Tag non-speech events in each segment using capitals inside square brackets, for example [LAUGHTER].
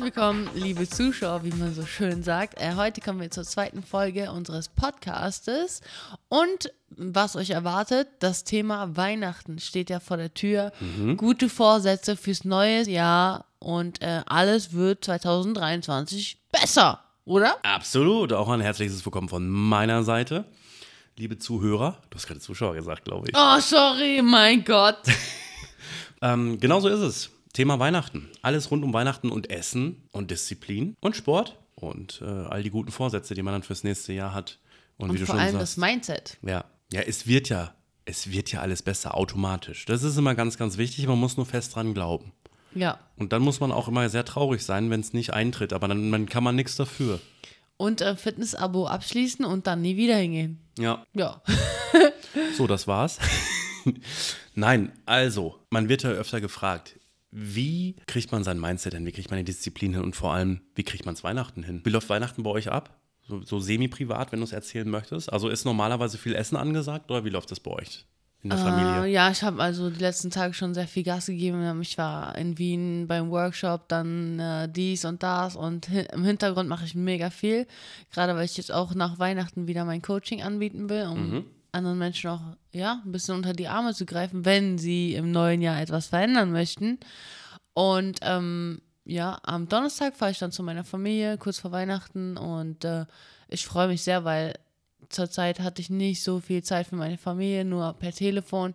Herzlich willkommen, liebe Zuschauer, wie man so schön sagt. Äh, heute kommen wir zur zweiten Folge unseres Podcastes. Und was euch erwartet, das Thema Weihnachten steht ja vor der Tür. Gute Vorsätze fürs neue Jahr und äh, alles wird 2023 besser, oder? Absolut. Auch ein herzliches Willkommen von meiner Seite. Liebe Zuhörer, du hast gerade Zuschauer gesagt, glaube ich. Oh, sorry, mein Gott. [LAUGHS] Ähm, genau so ist es. Thema Weihnachten. Alles rund um Weihnachten und Essen und Disziplin und Sport und äh, all die guten Vorsätze, die man dann fürs nächste Jahr hat. Und, wie Und du vor schon allem sagst. das Mindset. Ja, ja, es wird ja, es wird ja alles besser automatisch. Das ist immer ganz, ganz wichtig. Man muss nur fest dran glauben. Ja. Und dann muss man auch immer sehr traurig sein, wenn es nicht eintritt. Aber dann, dann kann man nichts dafür. Und äh, Fitness-Abo abschließen und dann nie wieder hingehen. Ja, Ja. So, das war's. [LAUGHS] Nein, also, man wird ja öfter gefragt, wie kriegt man sein Mindset hin? Wie kriegt man die Disziplin hin? Und vor allem, wie kriegt man es Weihnachten hin? Wie läuft Weihnachten bei euch ab? So, so semi-privat, wenn du es erzählen möchtest. Also ist normalerweise viel Essen angesagt oder wie läuft das bei euch in der Äh, Familie? ja, ich habe also die letzten Tage schon sehr viel Gas gegeben. Ich war in Wien beim Workshop, dann äh, dies und das und hi im Hintergrund mache ich mega viel. Gerade weil ich jetzt auch nach Weihnachten wieder mein Coaching anbieten will, um anderen Menschen auch ja, ein bisschen unter die Arme zu greifen, wenn sie im neuen Jahr etwas verändern möchten. Und ähm, ja, am Donnerstag fahre ich dann zu meiner Familie, kurz vor Weihnachten. Und äh, ich freue mich sehr, weil zurzeit hatte ich nicht so viel Zeit für meine Familie, nur per Telefon.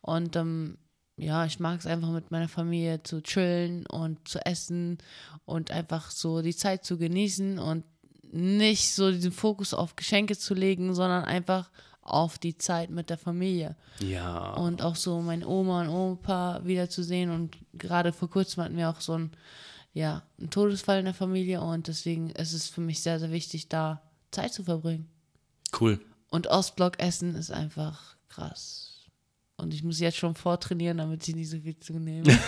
Und ähm, ja, ich mag es einfach mit meiner Familie zu chillen und zu essen und einfach so die Zeit zu genießen und nicht so diesen Fokus auf Geschenke zu legen, sondern einfach auf die Zeit mit der Familie Ja. und auch so meine Oma und Opa wiederzusehen. Und gerade vor kurzem hatten wir auch so ein, ja, einen Todesfall in der Familie und deswegen ist es für mich sehr, sehr wichtig, da Zeit zu verbringen. Cool. Und Ostblock essen ist einfach krass. Und ich muss jetzt schon vortrainieren, damit ich nicht so viel zunehme. [LAUGHS]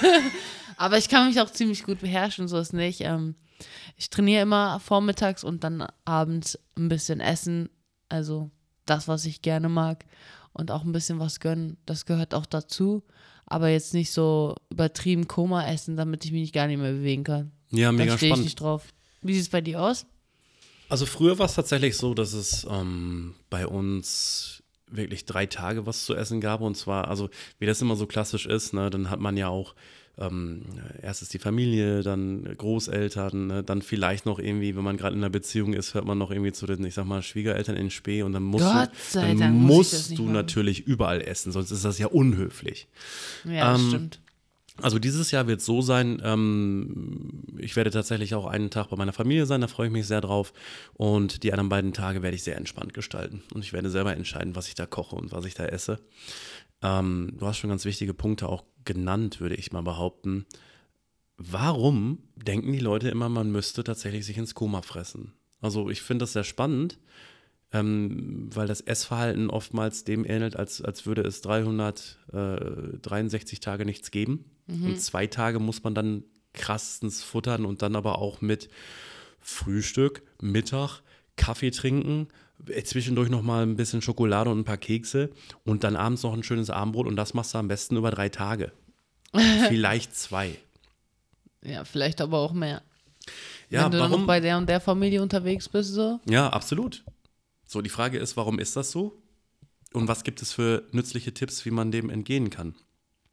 [LAUGHS] Aber ich kann mich auch ziemlich gut beherrschen, so ist nicht. Ähm, ich trainiere immer vormittags und dann abends ein bisschen essen. Also das, was ich gerne mag. Und auch ein bisschen was gönnen. Das gehört auch dazu. Aber jetzt nicht so übertrieben Koma essen, damit ich mich gar nicht mehr bewegen kann. Ja, Da mega stehe ich spannend. nicht drauf. Wie sieht es bei dir aus? Also früher war es tatsächlich so, dass es ähm, bei uns wirklich drei Tage was zu essen gab. Und zwar, also wie das immer so klassisch ist, ne, dann hat man ja auch ähm, erst ist die Familie, dann Großeltern, ne, dann vielleicht noch irgendwie, wenn man gerade in einer Beziehung ist, hört man noch irgendwie zu den, ich sag mal, Schwiegereltern in Spee und dann musst Gott du, dann muss musst nicht du machen. natürlich überall essen, sonst ist das ja unhöflich. Ja, das Ähm, stimmt. Also dieses Jahr wird es so sein, ähm, ich werde tatsächlich auch einen Tag bei meiner Familie sein, da freue ich mich sehr drauf. Und die anderen beiden Tage werde ich sehr entspannt gestalten. Und ich werde selber entscheiden, was ich da koche und was ich da esse. Ähm, du hast schon ganz wichtige Punkte auch genannt, würde ich mal behaupten. Warum denken die Leute immer, man müsste tatsächlich sich ins Koma fressen? Also ich finde das sehr spannend, ähm, weil das Essverhalten oftmals dem ähnelt, als, als würde es 363 Tage nichts geben. Und zwei Tage muss man dann krassens futtern und dann aber auch mit Frühstück, Mittag, Kaffee trinken, äh, zwischendurch noch mal ein bisschen Schokolade und ein paar Kekse und dann abends noch ein schönes Abendbrot und das machst du am besten über drei Tage. [LAUGHS] Vielleicht zwei. Ja, vielleicht aber auch mehr. Ja, Wenn du dann warum? noch bei der und der Familie unterwegs bist, so. Ja, absolut. So, die Frage ist, warum ist das so? Und was gibt es für nützliche Tipps, wie man dem entgehen kann?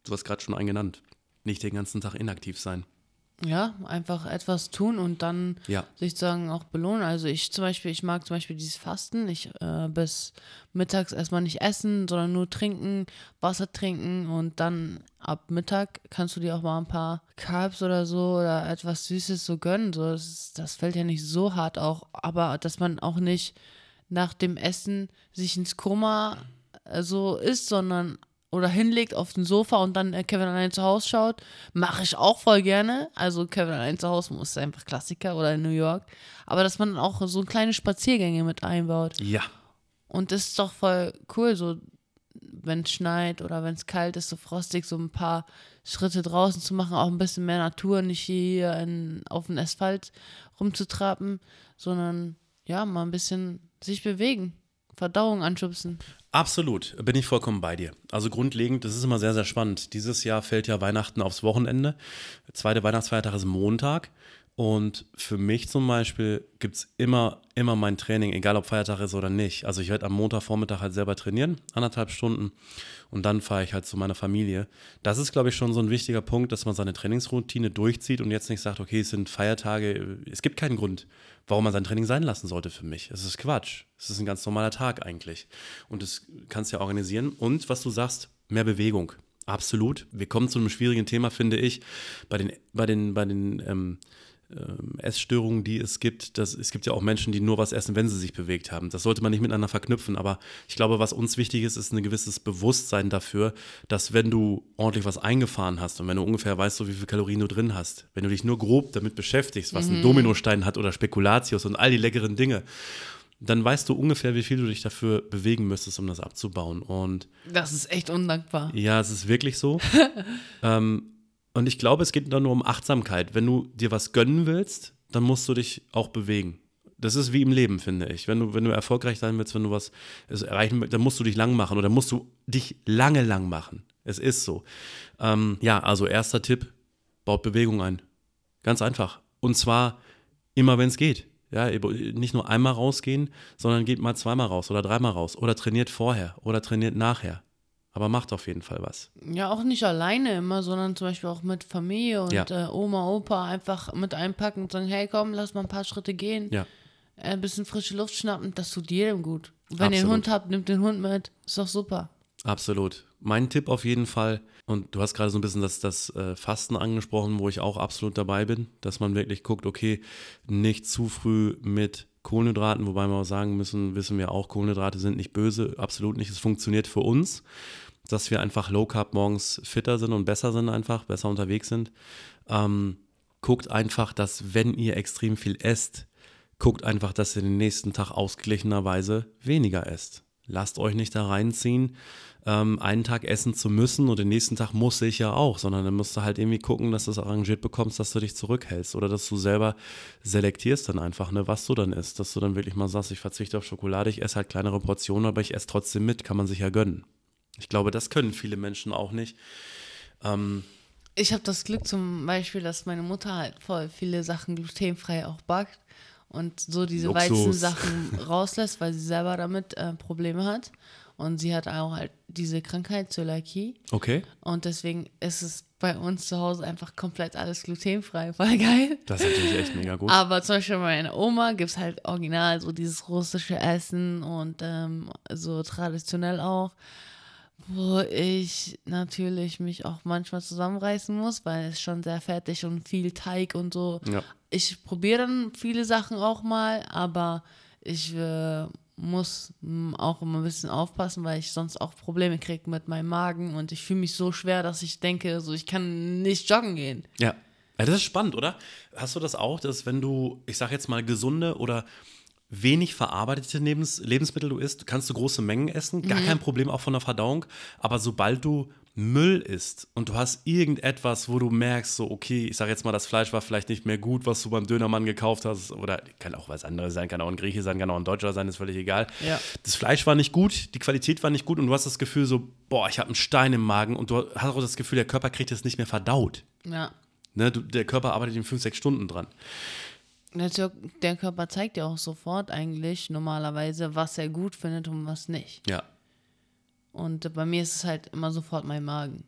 Du hast gerade schon einen genannt. Nicht den ganzen Tag inaktiv sein. Ja, einfach etwas tun und dann Ja. sozusagen auch belohnen. Also ich zum Beispiel, ich mag zum Beispiel dieses Fasten. Ich äh, bis mittags erstmal nicht essen, sondern nur trinken, Wasser trinken und dann ab Mittag kannst du dir auch mal ein paar Carbs oder so oder etwas Süßes so gönnen. So, das, ist- das fällt ja nicht so hart auch, aber dass man auch nicht nach dem Essen sich ins Koma äh, so isst, sondern oder hinlegt auf den Sofa und dann äh, Kevin allein zu Hause schaut, mache ich auch voll gerne. Also Kevin allein zu Hause muss einfach Klassiker oder in New York. Aber dass man auch so kleine Spaziergänge mit einbaut. Ja. Und das ist doch voll cool, so wenn es schneit oder wenn es kalt ist, so frostig, so ein paar Schritte draußen zu machen, auch ein bisschen mehr Natur, nicht hier in, auf dem Asphalt rumzutrappen, sondern ja, mal ein bisschen sich bewegen, Verdauung anschubsen. Absolut, bin ich vollkommen bei dir. Also grundlegend, das ist immer sehr, sehr spannend. Dieses Jahr fällt ja Weihnachten aufs Wochenende. Zweite Weihnachtsfeiertag ist Montag. Und für mich zum Beispiel gibt es immer, immer mein Training, egal ob Feiertag ist oder nicht. Also ich werde am Montagvormittag halt selber trainieren, anderthalb Stunden. Und dann fahre ich halt zu meiner Familie. Das ist, glaube ich, schon so ein wichtiger Punkt, dass man seine Trainingsroutine durchzieht und jetzt nicht sagt, okay, es sind Feiertage. Es gibt keinen Grund, warum man sein Training sein lassen sollte für mich. Es ist Quatsch. Es ist ein ganz normaler Tag eigentlich. Und das kannst du ja organisieren. Und was du sagst, mehr Bewegung. Absolut. Wir kommen zu einem schwierigen Thema, finde ich, bei den, bei den, bei den ähm, ähm, Essstörungen, die es gibt. Das, es gibt ja auch Menschen, die nur was essen, wenn sie sich bewegt haben. Das sollte man nicht miteinander verknüpfen. Aber ich glaube, was uns wichtig ist, ist ein gewisses Bewusstsein dafür, dass wenn du ordentlich was eingefahren hast und wenn du ungefähr weißt, so wie viele Kalorien du drin hast, wenn du dich nur grob damit beschäftigst, was mhm. ein Dominostein hat oder Spekulatius und all die leckeren Dinge, dann weißt du ungefähr, wie viel du dich dafür bewegen müsstest, um das abzubauen. Und das ist echt undankbar. Ja, es ist wirklich so. [LAUGHS] ähm, und ich glaube, es geht dann nur um Achtsamkeit. Wenn du dir was gönnen willst, dann musst du dich auch bewegen. Das ist wie im Leben, finde ich. Wenn du, wenn du erfolgreich sein willst, wenn du was erreichen willst, dann musst du dich lang machen oder musst du dich lange lang machen. Es ist so. Ähm, ja, also erster Tipp, baut Bewegung ein. Ganz einfach. Und zwar immer, wenn es geht. Ja, nicht nur einmal rausgehen, sondern geht mal zweimal raus oder dreimal raus oder trainiert vorher oder trainiert nachher. Aber macht auf jeden Fall was. Ja, auch nicht alleine immer, sondern zum Beispiel auch mit Familie und ja. äh, Oma, Opa einfach mit einpacken und sagen, hey komm, lass mal ein paar Schritte gehen. Ja. Äh, ein bisschen frische Luft schnappen, das tut jedem gut. Und wenn Absolut. ihr einen Hund habt, nimmt den Hund mit. Ist doch super. Absolut. Mein Tipp auf jeden Fall, und du hast gerade so ein bisschen das, das äh, Fasten angesprochen, wo ich auch absolut dabei bin, dass man wirklich guckt, okay, nicht zu früh mit Kohlenhydraten, wobei wir auch sagen müssen, wissen wir auch, Kohlenhydrate sind nicht böse, absolut nicht. Es funktioniert für uns dass wir einfach Low Carb morgens fitter sind und besser sind einfach, besser unterwegs sind. Ähm, guckt einfach, dass wenn ihr extrem viel esst, guckt einfach, dass ihr den nächsten Tag ausgeglichenerweise weniger esst. Lasst euch nicht da reinziehen, ähm, einen Tag essen zu müssen und den nächsten Tag muss ich ja auch, sondern dann musst du halt irgendwie gucken, dass du es arrangiert bekommst, dass du dich zurückhältst oder dass du selber selektierst dann einfach, ne, was du dann isst. Dass du dann wirklich mal sagst, ich verzichte auf Schokolade, ich esse halt kleinere Portionen, aber ich esse trotzdem mit, kann man sich ja gönnen. Ich glaube, das können viele Menschen auch nicht. Ähm, ich habe das Glück zum Beispiel, dass meine Mutter halt voll viele Sachen glutenfrei auch backt und so diese Weizensachen [LAUGHS] rauslässt, weil sie selber damit äh, Probleme hat. Und sie hat auch halt diese Krankheit, Zöliakie. Okay. Und deswegen ist es bei uns zu Hause einfach komplett alles glutenfrei. [LAUGHS] Voll geil. Das ist natürlich echt mega gut. Aber zum Beispiel bei meiner Oma gibt es halt original so dieses russische Essen und ähm, so traditionell auch wo ich natürlich mich auch manchmal zusammenreißen muss, weil es schon sehr fettig und viel Teig und so. Ja. Ich probiere dann viele Sachen auch mal, aber ich äh, muss auch immer ein bisschen aufpassen, weil ich sonst auch Probleme kriege mit meinem Magen und ich fühle mich so schwer, dass ich denke, so ich kann nicht joggen gehen. Ja. ja. Das ist spannend, oder? Hast du das auch, dass wenn du, ich sag jetzt mal, gesunde oder wenig verarbeitete Lebens Lebensmittel du isst, kannst du große Mengen essen, gar mhm. kein Problem auch von der Verdauung. Aber sobald du Müll isst und du hast irgendetwas, wo du merkst, so, okay, ich sage jetzt mal, das Fleisch war vielleicht nicht mehr gut, was du beim Dönermann gekauft hast, oder kann auch was anderes sein, kann auch ein Grieche sein, kann auch ein Deutscher sein, ist völlig egal. Ja. Das Fleisch war nicht gut, die Qualität war nicht gut und du hast das Gefühl so, boah, ich habe einen Stein im Magen und du hast auch das Gefühl, der Körper kriegt es nicht mehr verdaut. Ja. Ne, du, der Körper arbeitet in fünf, sechs Stunden dran. Der Körper zeigt ja auch sofort eigentlich normalerweise, was er gut findet und was nicht. Ja. Und bei mir ist es halt immer sofort mein Magen.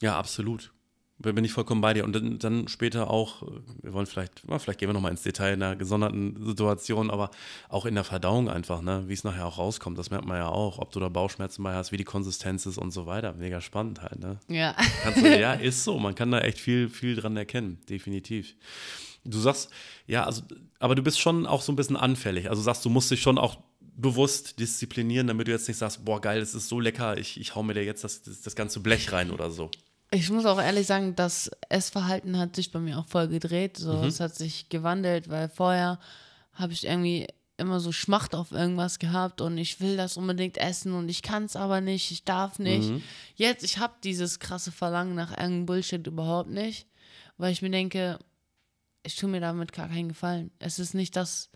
Ja, absolut. Da bin ich vollkommen bei dir. Und dann, dann später auch, wir wollen vielleicht, vielleicht gehen wir nochmal ins Detail in einer gesonderten Situation, aber auch in der Verdauung einfach, ne, wie es nachher auch rauskommt, das merkt man ja auch, ob du da Bauchschmerzen bei hast, wie die Konsistenz ist und so weiter. Mega spannend halt, ne? Ja. Du, ja, [LAUGHS] ist so. Man kann da echt viel, viel dran erkennen, definitiv. Du sagst, ja, also, aber du bist schon auch so ein bisschen anfällig. Also sagst, du musst dich schon auch bewusst disziplinieren, damit du jetzt nicht sagst, boah, geil, das ist so lecker, ich, ich hau mir da jetzt das, das, das ganze Blech rein oder so. Ich muss auch ehrlich sagen, das Essverhalten hat sich bei mir auch voll gedreht. So, mhm. Es hat sich gewandelt, weil vorher habe ich irgendwie immer so Schmacht auf irgendwas gehabt und ich will das unbedingt essen und ich kann es aber nicht, ich darf nicht. Mhm. Jetzt, ich habe dieses krasse Verlangen nach irgendeinem Bullshit überhaupt nicht, weil ich mir denke, ich tue mir damit gar keinen Gefallen. Es ist nicht das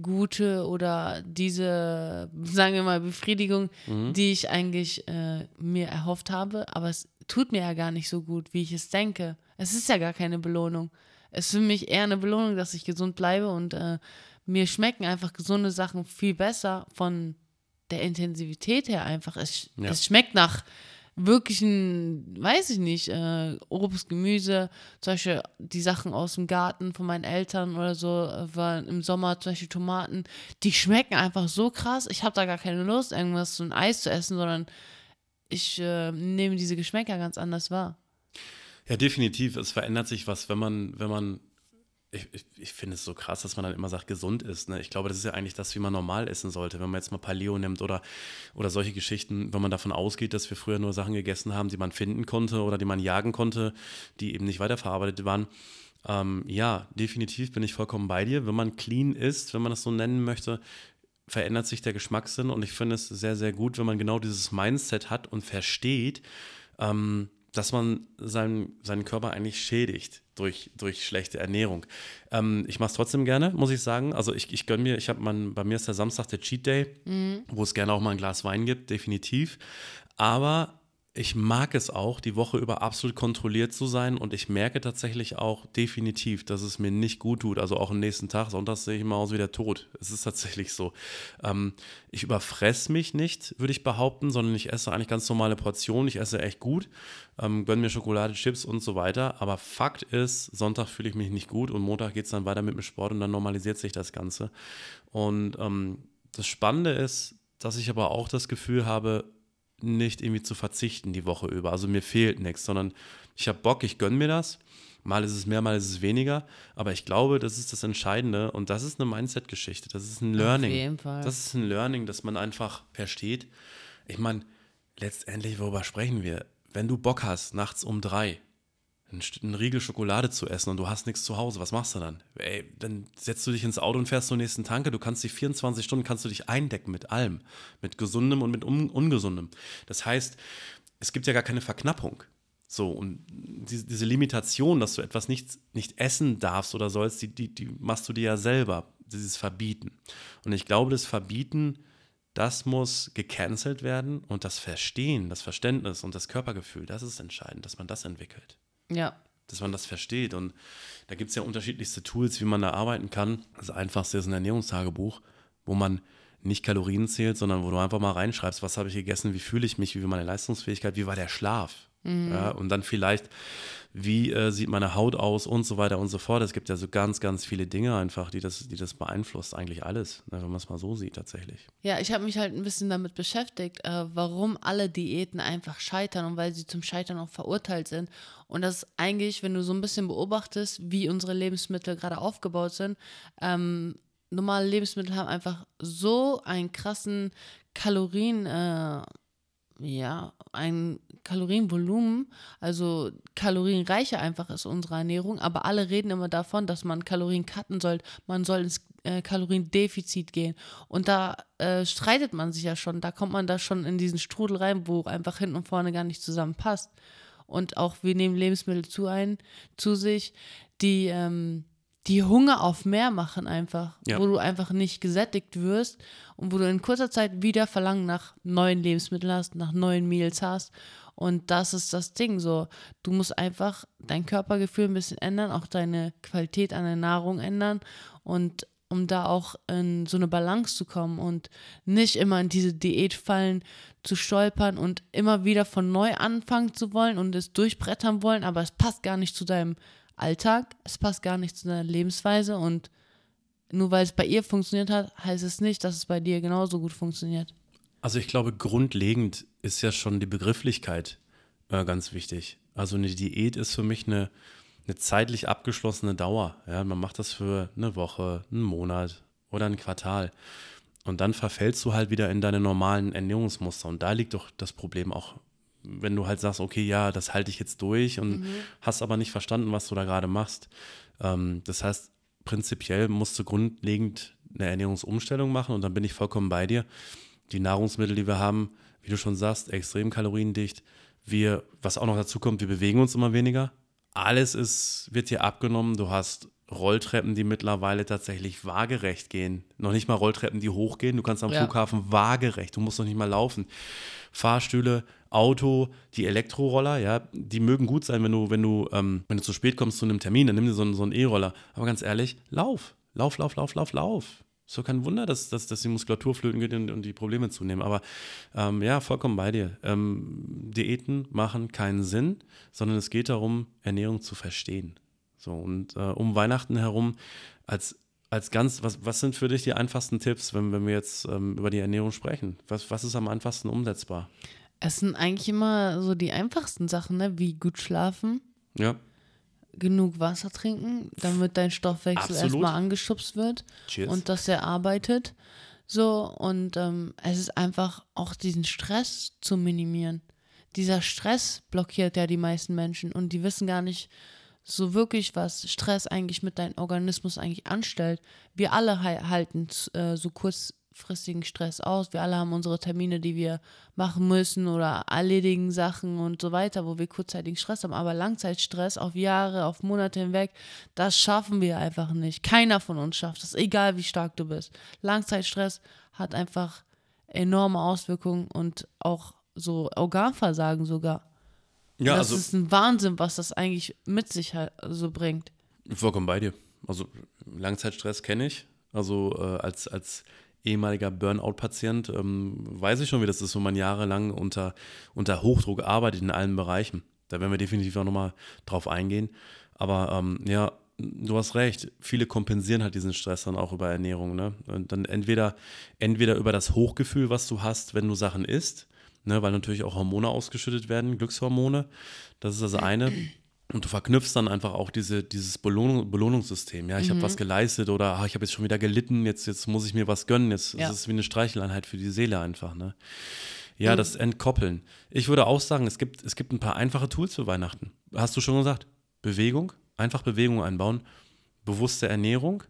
Gute oder diese, sagen wir mal, Befriedigung, mhm. die ich eigentlich äh, mir erhofft habe, aber es tut mir ja gar nicht so gut, wie ich es denke. Es ist ja gar keine Belohnung. es ist für mich eher eine Belohnung, dass ich gesund bleibe und äh, mir schmecken einfach gesunde Sachen viel besser von der Intensivität her einfach. Es, ja. es schmeckt nach wirklichen, weiß ich nicht, äh, Obst, Gemüse, zum Beispiel die Sachen aus dem Garten von meinen Eltern oder so, äh, waren im Sommer zum Beispiel Tomaten, die schmecken einfach so krass. Ich habe da gar keine Lust, irgendwas so ein Eis zu essen, sondern ich äh, nehme diese Geschmäcker ganz anders wahr. Ja, definitiv. Es verändert sich was, wenn man, wenn man ich, ich, ich finde es so krass, dass man dann immer sagt, gesund ist. Ne? Ich glaube, das ist ja eigentlich das, wie man normal essen sollte. Wenn man jetzt mal Paleo nimmt oder, oder solche Geschichten, wenn man davon ausgeht, dass wir früher nur Sachen gegessen haben, die man finden konnte oder die man jagen konnte, die eben nicht weiterverarbeitet waren. Ähm, ja, definitiv bin ich vollkommen bei dir. Wenn man clean ist, wenn man das so nennen möchte, verändert sich der Geschmackssinn und ich finde es sehr, sehr gut, wenn man genau dieses Mindset hat und versteht, ähm, dass man seinen, seinen Körper eigentlich schädigt durch, durch schlechte Ernährung. Ähm, ich mache es trotzdem gerne, muss ich sagen. Also ich, ich gönne mir, ich habe bei mir ist der Samstag der Cheat Day, mhm. wo es gerne auch mal ein Glas Wein gibt, definitiv. Aber ich mag es auch, die Woche über absolut kontrolliert zu sein und ich merke tatsächlich auch definitiv, dass es mir nicht gut tut. Also auch am nächsten Tag, sonntags sehe ich immer aus wie der Tod. Es ist tatsächlich so. Ähm, ich überfress mich nicht, würde ich behaupten, sondern ich esse eigentlich ganz normale Portionen. Ich esse echt gut, ähm, gönne mir Schokolade, Chips und so weiter. Aber Fakt ist, Sonntag fühle ich mich nicht gut und Montag geht es dann weiter mit dem Sport und dann normalisiert sich das Ganze. Und ähm, das Spannende ist, dass ich aber auch das Gefühl habe, nicht irgendwie zu verzichten die Woche über. Also mir fehlt nichts, sondern ich habe Bock, ich gönne mir das. Mal ist es mehr, mal ist es weniger. Aber ich glaube, das ist das Entscheidende und das ist eine Mindset-Geschichte. Das ist ein Learning. Auf jeden Fall. Das ist ein Learning, dass man einfach versteht. Ich meine, letztendlich, worüber sprechen wir? Wenn du Bock hast, nachts um drei einen Riegel Schokolade zu essen und du hast nichts zu Hause, was machst du dann? Ey, dann setzt du dich ins Auto und fährst zur nächsten Tanke. Du kannst dich 24 Stunden kannst du dich eindecken mit allem, mit gesundem und mit un ungesundem. Das heißt, es gibt ja gar keine Verknappung. So, und diese, diese Limitation, dass du etwas nicht, nicht essen darfst oder sollst, die, die, die machst du dir ja selber, dieses Verbieten. Und ich glaube, das Verbieten, das muss gecancelt werden und das Verstehen, das Verständnis und das Körpergefühl, das ist entscheidend, dass man das entwickelt. Ja. Dass man das versteht. Und da gibt es ja unterschiedlichste Tools, wie man da arbeiten kann. Das einfachste ist ein Ernährungstagebuch, wo man nicht Kalorien zählt, sondern wo du einfach mal reinschreibst, was habe ich gegessen, wie fühle ich mich, wie war meine Leistungsfähigkeit, wie war der Schlaf. Mhm. Ja, und dann vielleicht wie äh, sieht meine Haut aus und so weiter und so fort. Es gibt ja so ganz, ganz viele Dinge einfach, die das, die das beeinflusst, eigentlich alles, ne, wenn man es mal so sieht tatsächlich. Ja, ich habe mich halt ein bisschen damit beschäftigt, äh, warum alle Diäten einfach scheitern und weil sie zum Scheitern auch verurteilt sind. Und das ist eigentlich, wenn du so ein bisschen beobachtest, wie unsere Lebensmittel gerade aufgebaut sind, ähm, normale Lebensmittel haben einfach so einen krassen Kalorien, äh, ja, ein Kalorienvolumen, also kalorienreicher einfach ist unsere Ernährung, aber alle reden immer davon, dass man Kalorien cutten soll, man soll ins äh, Kaloriendefizit gehen. Und da äh, streitet man sich ja schon, da kommt man da schon in diesen Strudel rein, wo einfach hinten und vorne gar nicht zusammenpasst. Und auch wir nehmen Lebensmittel zu ein, zu sich, die ähm, die Hunger auf mehr machen einfach, ja. wo du einfach nicht gesättigt wirst und wo du in kurzer Zeit wieder Verlangen nach neuen Lebensmitteln hast, nach neuen Meals hast. Und das ist das Ding so. Du musst einfach dein Körpergefühl ein bisschen ändern, auch deine Qualität an der Nahrung ändern und um da auch in so eine Balance zu kommen und nicht immer in diese Diätfallen zu stolpern und immer wieder von neu anfangen zu wollen und es durchbrettern wollen, aber es passt gar nicht zu deinem Alltag, es passt gar nicht zu deiner Lebensweise und nur weil es bei ihr funktioniert hat, heißt es nicht, dass es bei dir genauso gut funktioniert. Also ich glaube, grundlegend ist ja schon die Begrifflichkeit äh, ganz wichtig. Also eine Diät ist für mich eine, eine zeitlich abgeschlossene Dauer. Ja, man macht das für eine Woche, einen Monat oder ein Quartal. Und dann verfällst du halt wieder in deine normalen Ernährungsmuster. Und da liegt doch das Problem auch wenn du halt sagst, okay, ja, das halte ich jetzt durch und mhm. hast aber nicht verstanden, was du da gerade machst. Ähm, das heißt, prinzipiell musst du grundlegend eine Ernährungsumstellung machen und dann bin ich vollkommen bei dir. Die Nahrungsmittel, die wir haben, wie du schon sagst, extrem kaloriendicht. Wir, was auch noch dazu kommt, wir bewegen uns immer weniger. Alles ist, wird hier abgenommen. Du hast Rolltreppen, die mittlerweile tatsächlich waagerecht gehen. Noch nicht mal Rolltreppen, die hochgehen. Du kannst am ja. Flughafen waagerecht, du musst noch nicht mal laufen. Fahrstühle, Auto, die Elektroroller, ja, die mögen gut sein, wenn du, wenn du, ähm, wenn du zu spät kommst zu einem Termin, dann nimm dir so, einen- so E-Roller. Aber ganz ehrlich, lauf. Lauf, lauf, lauf, lauf, lauf. Ist doch kein Wunder, dass, dass, dass die Muskulatur flöten geht und, und die Probleme zunehmen. Aber ähm, ja, vollkommen bei dir. Ähm, Diäten machen keinen Sinn, sondern es geht darum, Ernährung zu verstehen. So, und äh, um Weihnachten herum als, als ganz, was, was sind für dich die einfachsten Tipps, wenn, wenn wir jetzt ähm, über die Ernährung sprechen? Was, was ist am einfachsten umsetzbar? Es sind eigentlich immer so die einfachsten Sachen, ne? wie gut schlafen, Ja, genug Wasser trinken, damit dein Stoffwechsel Absolut. erstmal angeschubst wird cheers. und dass er arbeitet. So, und ähm, es ist einfach auch diesen Stress zu minimieren. Dieser Stress blockiert ja die meisten Menschen und die wissen gar nicht so wirklich, was Stress eigentlich mit deinem Organismus eigentlich anstellt. Wir alle hal- halten äh, so kurzfristigen Stress aus. Wir alle haben unsere Termine, die wir machen müssen oder erledigen Sachen und so weiter, wo wir kurzzeitigen Stress haben. Aber Langzeitstress auf Jahre, auf Monate hinweg, das schaffen wir einfach nicht. Keiner von uns schafft das, egal wie stark du bist. Langzeitstress hat einfach enorme Auswirkungen und auch so Organversagen sogar. ja, das also ist ein Wahnsinn, was das eigentlich mit sich halt so bringt. Vollkommen bei dir. Also Langzeitstress kenne ich. Also äh, als, als ehemaliger Burnout-Patient ähm, weiß ich schon, wie das ist, wenn man jahrelang unter, unter Hochdruck arbeitet in allen Bereichen. Da werden wir definitiv auch nochmal drauf eingehen. Aber ähm, ja, du hast recht. Viele kompensieren halt diesen Stress dann auch über Ernährung. Ne? Und dann entweder, entweder über das Hochgefühl, was du hast, wenn du Sachen isst, ne? weil natürlich auch Hormone ausgeschüttet werden, Glückshormone. Das ist das eine. Und du verknüpfst dann einfach auch diese, dieses Belohnung, Belohnungssystem. Ja, ich habe was geleistet oder ah, ich habe jetzt schon wieder gelitten, jetzt, jetzt muss ich mir was gönnen. Jetzt Ja. ist es wie eine Streicheleinheit für die Seele einfach. Ne? Ja, das Entkoppeln. Ich würde auch sagen, es gibt, es gibt ein paar einfache Tools für Weihnachten. Hast du schon gesagt? Bewegung, einfach Bewegung einbauen, bewusste Ernährung,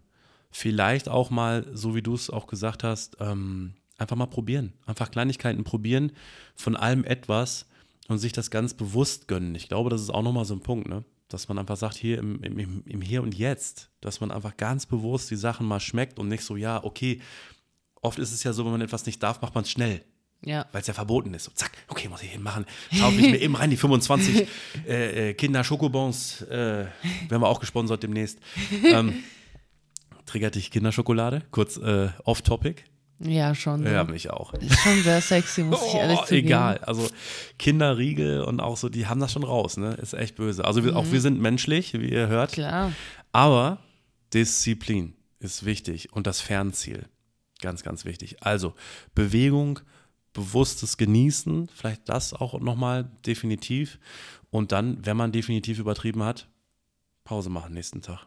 vielleicht auch mal, so wie du es auch gesagt hast, ähm, einfach mal probieren. Einfach Kleinigkeiten probieren, von allem etwas und sich das ganz bewusst gönnen. Ich glaube, das ist auch nochmal so ein Punkt, ne? Dass man einfach sagt, hier im, im, im- Hier und Jetzt, dass man einfach ganz bewusst die Sachen mal schmeckt und nicht so, ja, okay, oft ist es ja so, wenn man etwas nicht darf, macht man es schnell Ja. weil es ja verboten ist. So, zack, okay, muss ich eben machen. Schaufel ich mir eben rein, die 25 [LAUGHS] äh, äh, Kinder Schokobons, äh, [LAUGHS] werden wir auch gesponsert demnächst. Ähm, triggert dich Kinderschokolade? Kurz äh, off-topic? Ja, schon. Ja, so. mich auch. Ist schon sehr sexy, [LAUGHS] muss ich ehrlich Oh, zugeben. egal, also Kinderriegel und auch so, die haben das schon raus, ne? Ist echt böse. Also wir, auch Mhm. wir sind menschlich, wie ihr hört. Klar. Aber Disziplin ist wichtig und das Fernziel. Ganz, ganz wichtig. Also Bewegung, bewusstes Genießen, vielleicht das auch nochmal definitiv. Und dann, wenn man definitiv übertrieben hat, Pause machen nächsten Tag.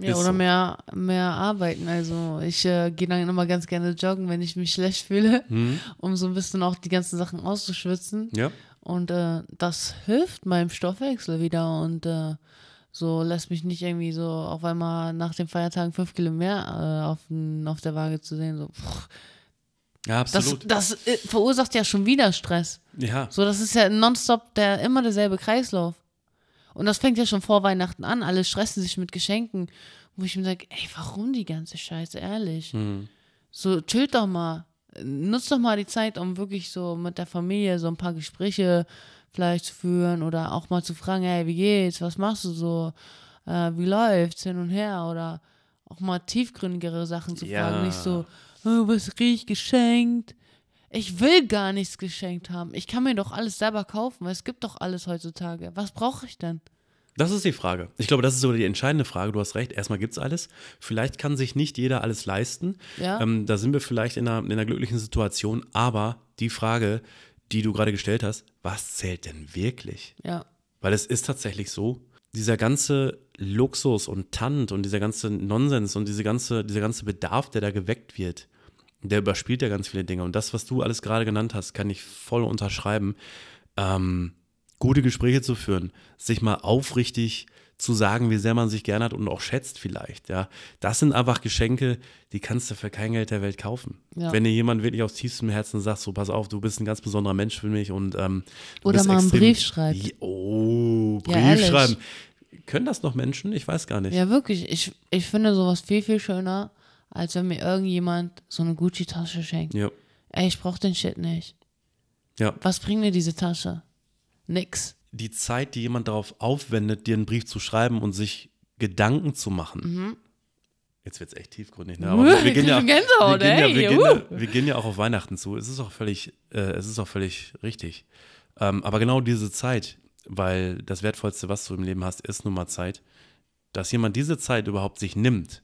Ja, Ist oder so. mehr, mehr arbeiten. Also ich äh, gehe dann immer ganz gerne joggen, wenn ich mich schlecht fühle, Hm? [LAUGHS] um so ein bisschen auch die ganzen Sachen auszuschwitzen. Ja. Und äh, das hilft meinem Stoffwechsel wieder und äh, so lässt mich nicht irgendwie so auf einmal nach den Feiertagen fünf Kilo mehr äh, auf, auf der Waage zu sehen. So, pff, Ja, das absolut. das äh, verursacht ja schon wieder Stress. ja. So, das ist ja nonstop der immer derselbe Kreislauf. Und das fängt ja schon vor Weihnachten an. Alle stressen sich mit Geschenken, wo ich mir sage, ey, warum die ganze Scheiße, ehrlich? Hm. So, chillt doch mal. Nutzt doch mal die Zeit, um wirklich so mit der Familie so ein paar Gespräche vielleicht zu führen oder auch mal zu fragen, hey, wie geht's? Was machst du so? Äh, wie läuft's hin und her? Oder auch mal tiefgründigere Sachen zu Ja. fragen. Nicht so, oh, was krieg ich geschenkt? Ich will gar nichts geschenkt haben. Ich kann mir doch alles selber kaufen, weil es gibt doch alles heutzutage. Was brauche ich denn? Das ist die Frage. Ich glaube, das ist sogar die entscheidende Frage. Du hast recht. Erstmal gibt es alles. Vielleicht kann sich nicht jeder alles leisten. Ja. Ähm, da sind wir vielleicht in einer, in einer glücklichen Situation. Aber die Frage, die du gerade gestellt hast, was zählt denn wirklich? Ja. Weil es ist tatsächlich so, dieser ganze Luxus und Tant und dieser ganze Nonsens und diese ganze, dieser ganze Bedarf, der da geweckt wird, der überspielt ja ganz viele Dinge. Und das, was du alles gerade genannt hast, kann ich voll unterschreiben. Ähm, gute Gespräche zu führen, sich mal aufrichtig zu sagen, wie sehr man sich gerne hat und auch schätzt vielleicht, ja. Das sind einfach Geschenke, die kannst du für kein Geld der Welt kaufen. Ja. Wenn dir jemand wirklich aus tiefstem Herzen sagt, so pass auf, du bist ein ganz besonderer Mensch für mich und ähm, du Oder bist mal einen Brief schreibt. Ja, Oh, Ja, Brief ehrlich. schreiben. Können das noch Menschen? Ich weiß gar nicht. Ja, wirklich. Ich, ich finde sowas viel, viel schöner, als wenn mir irgendjemand so eine Gucci-Tasche schenkt. Ja. Ey, ich brauch den Shit nicht. Ja. Was bringt mir diese Tasche? Nix. Die Zeit, die jemand darauf aufwendet, dir einen Brief zu schreiben und sich Gedanken zu machen. Mhm. Jetzt wird es echt tiefgründig, ne? Aber [LAUGHS] wir, gehen ja, [LAUGHS] wir, gehen ja, wir, gehen ja, wir gehen ja auch auf Weihnachten zu. Es ist auch völlig, äh, es ist auch völlig richtig. Ähm, aber genau diese Zeit, weil das Wertvollste, was du im Leben hast, ist nun mal Zeit, dass jemand diese Zeit überhaupt sich nimmt,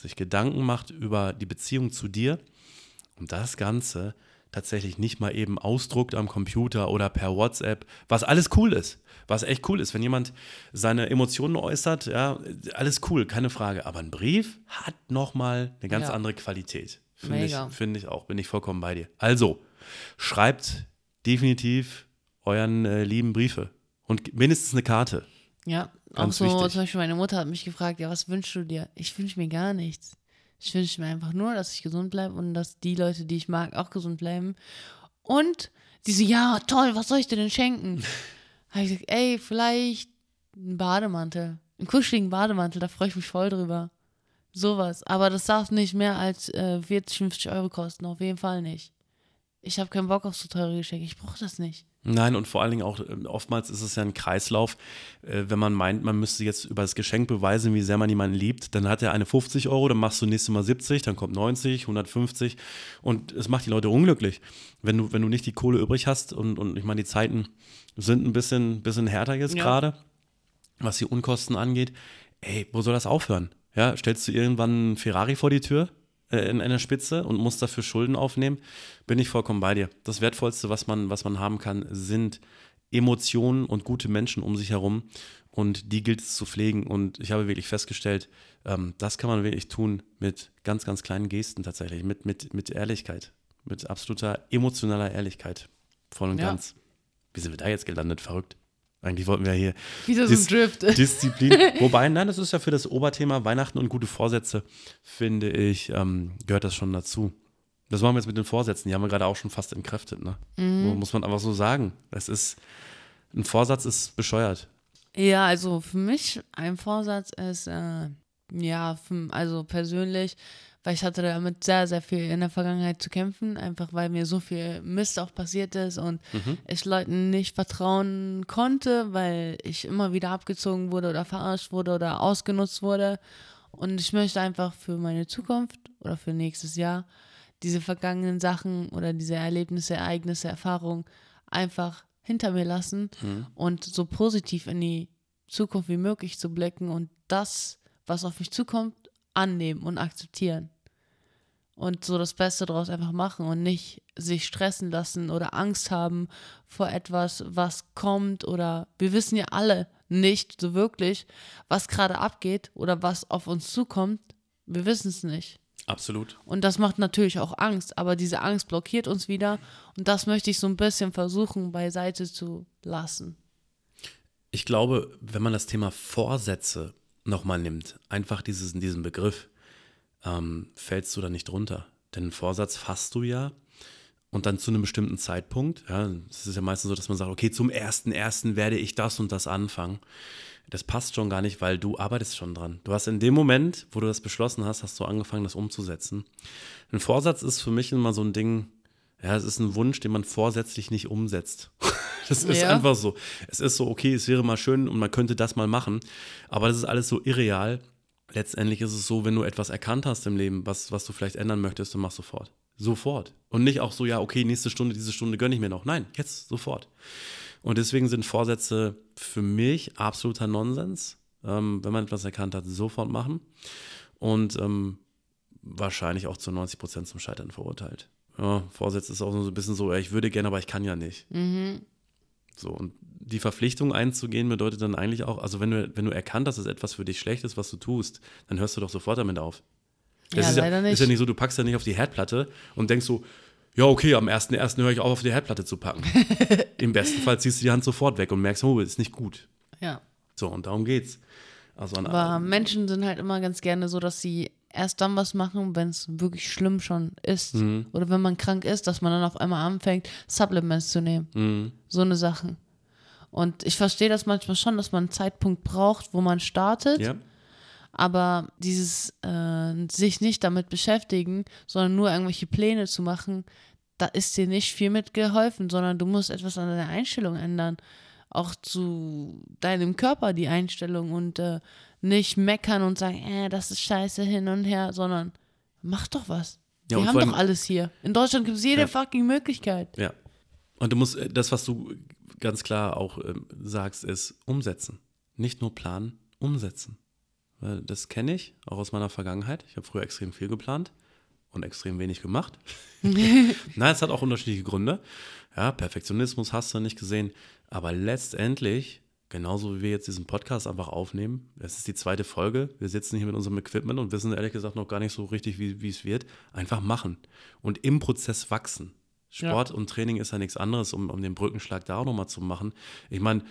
sich Gedanken macht über die Beziehung zu dir und das Ganze tatsächlich nicht mal eben ausdruckt am Computer oder per WhatsApp, was alles cool ist, was echt cool ist, wenn jemand seine Emotionen äußert, ja, alles cool, keine Frage, aber ein Brief hat nochmal eine ganz Ja. andere Qualität. Finde ich, finde ich auch, bin ich vollkommen bei dir. Also, schreibt definitiv euren äh, lieben Briefe und mindestens eine Karte. Ja, Ganz auch so wichtig. zum Beispiel meine Mutter hat mich gefragt, ja, was wünschst du dir? Ich wünsche mir gar nichts. Ich wünsche mir einfach nur, dass ich gesund bleibe und dass die Leute, die ich mag, auch gesund bleiben. Und die so, ja, toll, was soll ich dir denn schenken? [LAUGHS] habe ich gesagt, ey, vielleicht einen Bademantel. Einen kuscheligen Bademantel, da freue ich mich voll drüber. Sowas. Aber das darf nicht mehr als äh, 40, 50 Euro kosten. Auf jeden Fall nicht. Ich habe keinen Bock auf so teure Geschenke. Ich brauche das nicht. Nein, und vor allen Dingen auch, äh, oftmals ist es ja ein Kreislauf, äh, wenn man meint, man müsste jetzt über das Geschenk beweisen, wie sehr man jemanden liebt, dann hat er eine 50 Euro, dann machst du nächstes Mal 70, dann kommt 90, 150 und es macht die Leute unglücklich. Wenn du, wenn du nicht die Kohle übrig hast und, und ich meine, die Zeiten sind ein bisschen, bisschen härter jetzt Ja. gerade, was die Unkosten angeht, ey, wo soll das aufhören? Ja, stellst du irgendwann einen Ferrari vor die Tür in einer Spitze und musst dafür Schulden aufnehmen? Bin ich vollkommen bei dir. Das Wertvollste, was man, was man haben kann, sind Emotionen und gute Menschen um sich herum. Und die gilt es zu pflegen. Und ich habe wirklich festgestellt, ähm, das kann man wirklich tun mit ganz, ganz kleinen Gesten tatsächlich, mit, mit, mit Ehrlichkeit, mit absoluter emotionaler Ehrlichkeit. Voll und Ja. ganz. Wie sind wir da jetzt gelandet? Verrückt. Eigentlich wollten wir hier Wieder so Dis- Drift. [LAUGHS] Disziplin. Wobei, nein, das ist ja für das Oberthema Weihnachten und gute Vorsätze, finde ich, ähm, gehört das schon dazu. Das machen wir jetzt mit den Vorsätzen, die haben wir gerade auch schon fast entkräftet, ne? Mhm. Muss man einfach so sagen. Es ist, ein Vorsatz ist bescheuert. Ja, also für mich ein Vorsatz ist, äh, ja, für, also persönlich, weil ich hatte damit sehr, sehr viel in der Vergangenheit zu kämpfen, einfach weil mir so viel Mist auch passiert ist und ich Leuten nicht vertrauen konnte, weil ich immer wieder abgezogen wurde oder verarscht wurde oder ausgenutzt wurde. Und ich möchte einfach für meine Zukunft oder für nächstes Jahr diese vergangenen Sachen oder diese Erlebnisse, Ereignisse, Erfahrungen einfach hinter mir lassen und so positiv in die Zukunft wie möglich zu blicken und das, was auf mich zukommt, annehmen und akzeptieren. Und so das Beste daraus einfach machen und nicht sich stressen lassen oder Angst haben vor etwas, was kommt oder wir wissen ja alle nicht so wirklich, was gerade abgeht oder was auf uns zukommt. Wir wissen es nicht. Absolut. Und das macht natürlich auch Angst, aber diese Angst blockiert uns wieder und das möchte ich so ein bisschen versuchen beiseite zu lassen. Ich glaube, wenn man das Thema Vorsätze nochmal nimmt, einfach dieses, diesen Begriff, ähm, fällst du da nicht drunter. Denn einen Vorsatz fasst du ja und dann zu einem bestimmten Zeitpunkt. Ja, es ist ja meistens so, dass man sagt, okay, zum ersten ersten werde ich das und das anfangen. Das passt schon gar nicht, weil du arbeitest schon dran. Du hast in dem Moment, wo du das beschlossen hast, hast du angefangen, das umzusetzen. Ein Vorsatz ist für mich immer so ein Ding, ja, es ist ein Wunsch, den man vorsätzlich nicht umsetzt. Das ist Ja. einfach so. Es ist so, okay, es wäre mal schön und man könnte das mal machen, aber das ist alles so irreal. Letztendlich ist es so, wenn du etwas erkannt hast im Leben, was, was du vielleicht ändern möchtest, dann mach sofort. Sofort. Und nicht auch so, ja, okay, nächste Stunde, diese Stunde gönne ich mir noch. Nein, jetzt sofort. Und deswegen sind Vorsätze für mich absoluter Nonsens. Ähm, wenn man etwas erkannt hat, sofort machen. Und ähm, wahrscheinlich auch zu 90 Prozent zum Scheitern verurteilt. Ja, Vorsätze ist auch so ein bisschen so, ich würde gerne, aber ich kann ja nicht. So, und die Verpflichtung einzugehen bedeutet dann eigentlich auch, also wenn du, wenn du erkannt hast, dass es etwas für dich schlecht ist, was du tust, dann hörst du doch sofort damit auf. Ja, ist leider ja, nicht. Ist ja nicht so, du packst ja nicht auf die Herdplatte und denkst so, ja, okay, am 1.1. höre ich auf, auf die Herdplatte zu packen. [LAUGHS] Im besten Fall ziehst du die Hand sofort weg und merkst, oh, ist nicht gut. Ja. So, und darum geht's. Also Aber Menschen sind halt immer ganz gerne so, dass sie erst dann was machen, wenn es wirklich schlimm schon ist. Mhm. Oder wenn man krank ist, dass man dann auf einmal anfängt, Supplements zu nehmen. Mhm. So eine Sache. Und ich verstehe das manchmal schon, dass man einen Zeitpunkt braucht, wo man startet. ja, Aber dieses äh, sich nicht damit beschäftigen, sondern nur irgendwelche Pläne zu machen, da ist dir nicht viel mitgeholfen, sondern du musst etwas an deiner Einstellung ändern. Auch zu deinem Körper die Einstellung und äh, nicht meckern und sagen, äh, das ist scheiße hin und her, sondern mach doch was. Ja, Wir haben doch alles hier. In Deutschland gibt es jede Ja. fucking Möglichkeit. Ja. Und du musst, äh, das, was du ganz klar auch ähm, sagst, ist umsetzen. Nicht nur planen, umsetzen. Weil das kenne ich auch aus meiner Vergangenheit. Ich habe früher extrem viel geplant und extrem wenig gemacht. [LAUGHS] Nein, es hat auch unterschiedliche Gründe. Ja, Perfektionismus hast du nicht gesehen. Aber letztendlich, genauso wie wir jetzt diesen Podcast einfach aufnehmen, es ist die zweite Folge. Wir sitzen hier mit unserem Equipment und wissen ehrlich gesagt noch gar nicht so richtig, wie, wie es wird. Einfach machen und im Prozess wachsen. Sport und Training ist ja nichts anderes, um, um den Brückenschlag da auch nochmal zu machen. Ich meine,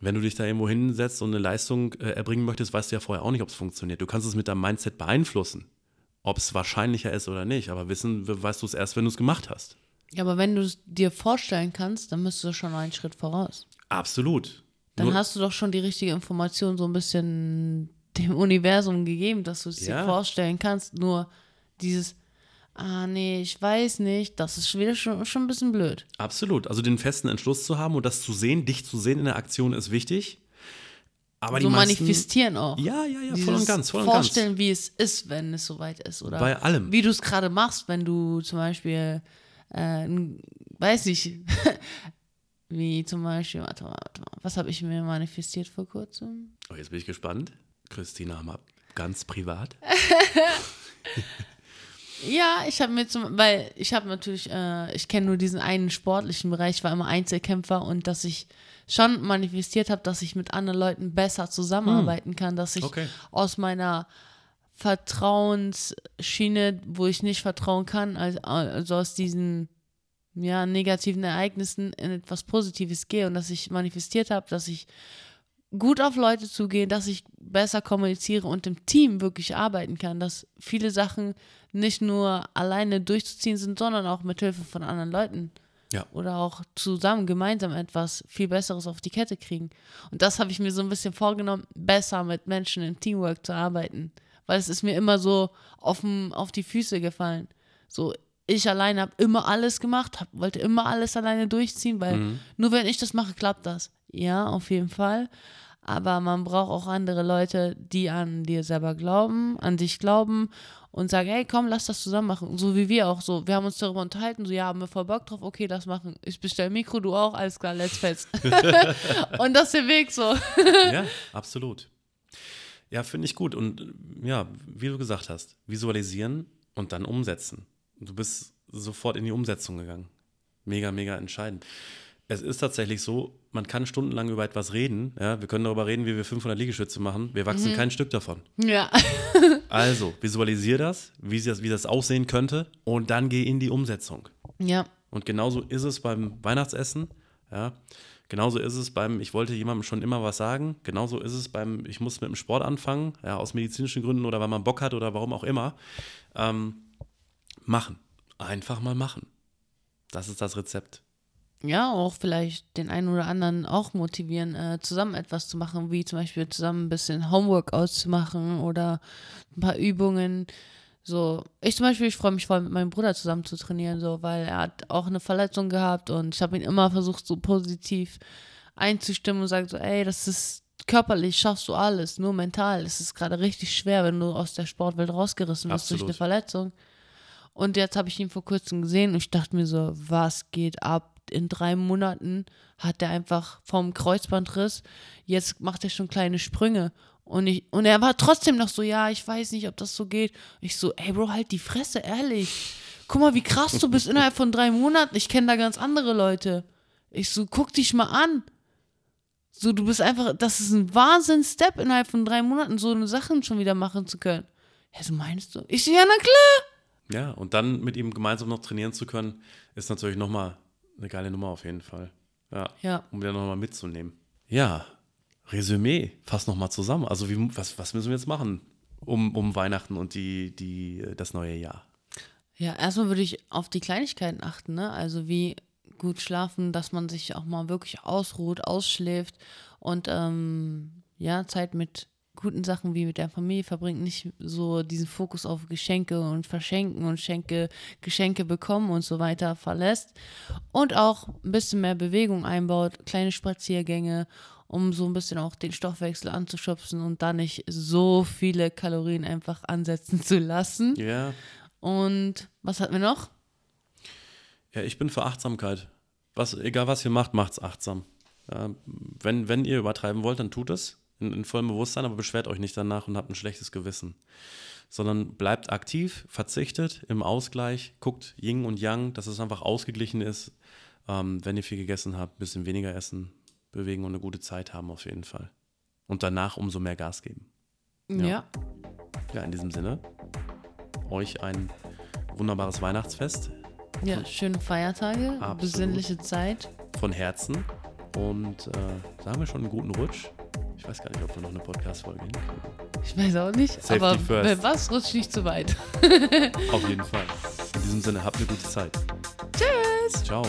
wenn du dich da irgendwo hinsetzt und eine Leistung äh, erbringen möchtest, weißt du ja vorher auch nicht, ob es funktioniert. Du kannst es mit deinem Mindset beeinflussen, ob es wahrscheinlicher ist oder nicht. Aber wissen we- weißt du es erst, wenn du es gemacht hast. Ja, aber wenn du es dir vorstellen kannst, dann bist du schon einen Schritt voraus. Absolut. Dann Nur- hast du doch schon die richtige Information so ein bisschen dem Universum gegeben, dass du es Ja. dir vorstellen kannst. Nur dieses, ah nee, ich weiß nicht, das ist wieder schon, schon ein bisschen blöd. Absolut. Also den festen Entschluss zu haben und das zu sehen, dich zu sehen in der Aktion ist wichtig. Aber so die meisten, manifestieren auch. Ja, ja, ja, voll und ganz, voll und ganz. Vorstellen, wie es ist, wenn es soweit ist. Oder Bei allem. wie du es gerade machst, wenn du zum Beispiel, äh, weiß ich, [LAUGHS] wie zum Beispiel, warte mal, warte mal, was habe ich mir manifestiert vor kurzem? Oh, jetzt bin ich gespannt. Christina, mal ganz privat. [LAUGHS] Ja, ich habe mir zum, weil ich habe natürlich, äh, ich kenne nur diesen einen sportlichen Bereich, ich war immer Einzelkämpfer und dass ich schon manifestiert habe, dass ich mit anderen Leuten besser zusammenarbeiten kann, dass ich Okay. aus meiner Vertrauensschiene, wo ich nicht vertrauen kann, also, also aus diesen ja, negativen Ereignissen in etwas Positives gehe und dass ich manifestiert habe, dass ich gut auf Leute zugehe, dass ich besser kommuniziere und im Team wirklich arbeiten kann, dass viele Sachen nicht nur alleine durchzuziehen sind, sondern auch mit Hilfe von anderen Leuten Ja. oder auch zusammen gemeinsam etwas viel Besseres auf die Kette kriegen. Und das habe ich mir so ein bisschen vorgenommen, besser mit Menschen im Teamwork zu arbeiten, weil es ist mir immer so auf, auf die Füße gefallen. So ich alleine habe immer alles gemacht, hab, wollte immer alles alleine durchziehen, weil nur wenn ich das mache, klappt das. Ja, auf jeden Fall. Aber man braucht auch andere Leute, die an dir selber glauben, an dich glauben und sagen, hey, komm, lass das zusammen machen. So wie wir auch so. Wir haben uns darüber unterhalten, so, ja, haben wir voll Bock drauf, okay, das machen. Ich bestelle Mikro, du auch, alles klar, let's fest. [LAUGHS] [LAUGHS] und das ist der Weg so. [LAUGHS] ja, absolut. Ja, finde ich gut. Und ja, wie du gesagt hast, visualisieren und dann umsetzen. Du bist sofort in die Umsetzung gegangen. Mega, mega entscheidend. Es ist tatsächlich so, man kann stundenlang über etwas reden. Ja, wir können darüber reden, wie wir 500 Liegestütze machen. Wir wachsen kein Stück davon. Ja. [LAUGHS] Also, visualisier das, wie das, wie das aussehen könnte und dann geh in die Umsetzung. Ja. Und genauso ist es beim Weihnachtsessen. Ja. Genauso ist es beim, ich wollte jemandem schon immer was sagen. Genauso ist es beim, ich muss mit dem Sport anfangen, ja, aus medizinischen Gründen oder weil man Bock hat oder warum auch immer. Ähm, machen. Einfach mal machen. Das ist das Rezept. Ja, auch vielleicht den einen oder anderen auch motivieren, äh, zusammen etwas zu machen, wie zum Beispiel zusammen ein bisschen Homework auszumachen oder ein paar Übungen. So, ich zum Beispiel, ich freue mich voll mit meinem Bruder zusammen zu trainieren, so, weil er hat auch eine Verletzung gehabt und ich habe ihn immer versucht, so positiv einzustimmen und sagen so, ey, das ist körperlich schaffst du alles, nur mental ist es gerade richtig schwer, wenn du aus der Sportwelt rausgerissen wirst durch eine Verletzung. Und jetzt habe ich ihn vor kurzem gesehen und ich dachte mir so, was geht ab? In drei Monaten hat er einfach vom Kreuzbandriss, jetzt macht er schon kleine Sprünge. Und, ich, und er war trotzdem noch so, ja, ich weiß nicht, ob das so geht. Ich so, ey Bro, halt die Fresse, ehrlich. Guck mal, wie krass du bist innerhalb von drei Monaten. Ich kenne da ganz andere Leute. Ich so, guck dich mal an. So, du bist einfach, das ist ein Wahnsinn-Step, innerhalb von drei Monaten so eine Sachen schon wieder machen zu können. Ja, so meinst du? Ich so, ja, na klar. Ja, und dann mit ihm gemeinsam noch trainieren zu können, ist natürlich nochmal eine geile Nummer auf jeden Fall. Ja, Ja. um wieder nochmal mitzunehmen. Ja, Resümee, fass nochmal zusammen. Also wie, was, was müssen wir jetzt machen um, um Weihnachten und die, die, das neue Jahr? Ja, erstmal würde ich auf die Kleinigkeiten achten, ne? Also wie gut schlafen, dass man sich auch mal wirklich ausruht, ausschläft und ähm, ja, Zeit mit guten Sachen wie mit der Familie verbringt, nicht so diesen Fokus auf Geschenke und Verschenken und Schenke, Geschenke bekommen und so weiter verlässt und auch ein bisschen mehr Bewegung einbaut, kleine Spaziergänge, um so ein bisschen auch den Stoffwechsel anzuschubsen und da nicht so viele Kalorien einfach ansetzen zu lassen. Ja. Und was hatten wir noch? Ja, ich bin für Achtsamkeit. Was, egal was ihr macht, macht's achtsam. Ja, wenn, wenn ihr übertreiben wollt, dann tut es in, in vollem Bewusstsein, aber beschwert euch nicht danach und habt ein schlechtes Gewissen. Sondern bleibt aktiv, verzichtet im Ausgleich, guckt Yin und Yang, dass es einfach ausgeglichen ist. Ähm, wenn ihr viel gegessen habt, ein bisschen weniger essen, bewegen und eine gute Zeit haben auf jeden Fall. Und danach umso mehr Gas geben. Ja. Ja, Ja, in diesem Sinne, euch ein wunderbares Weihnachtsfest schöne Feiertage, Absolut. besinnliche Zeit. von Herzen und äh, sagen wir schon einen guten Rutsch. Ich weiß gar nicht, ob wir noch eine Podcast-Folge hinkriegen. Ich weiß auch nicht, Safety aber first. wenn was rutscht nicht zu weit. Auf jeden Fall. In diesem Sinne, habt eine gute Zeit. Tschüss! Ciao.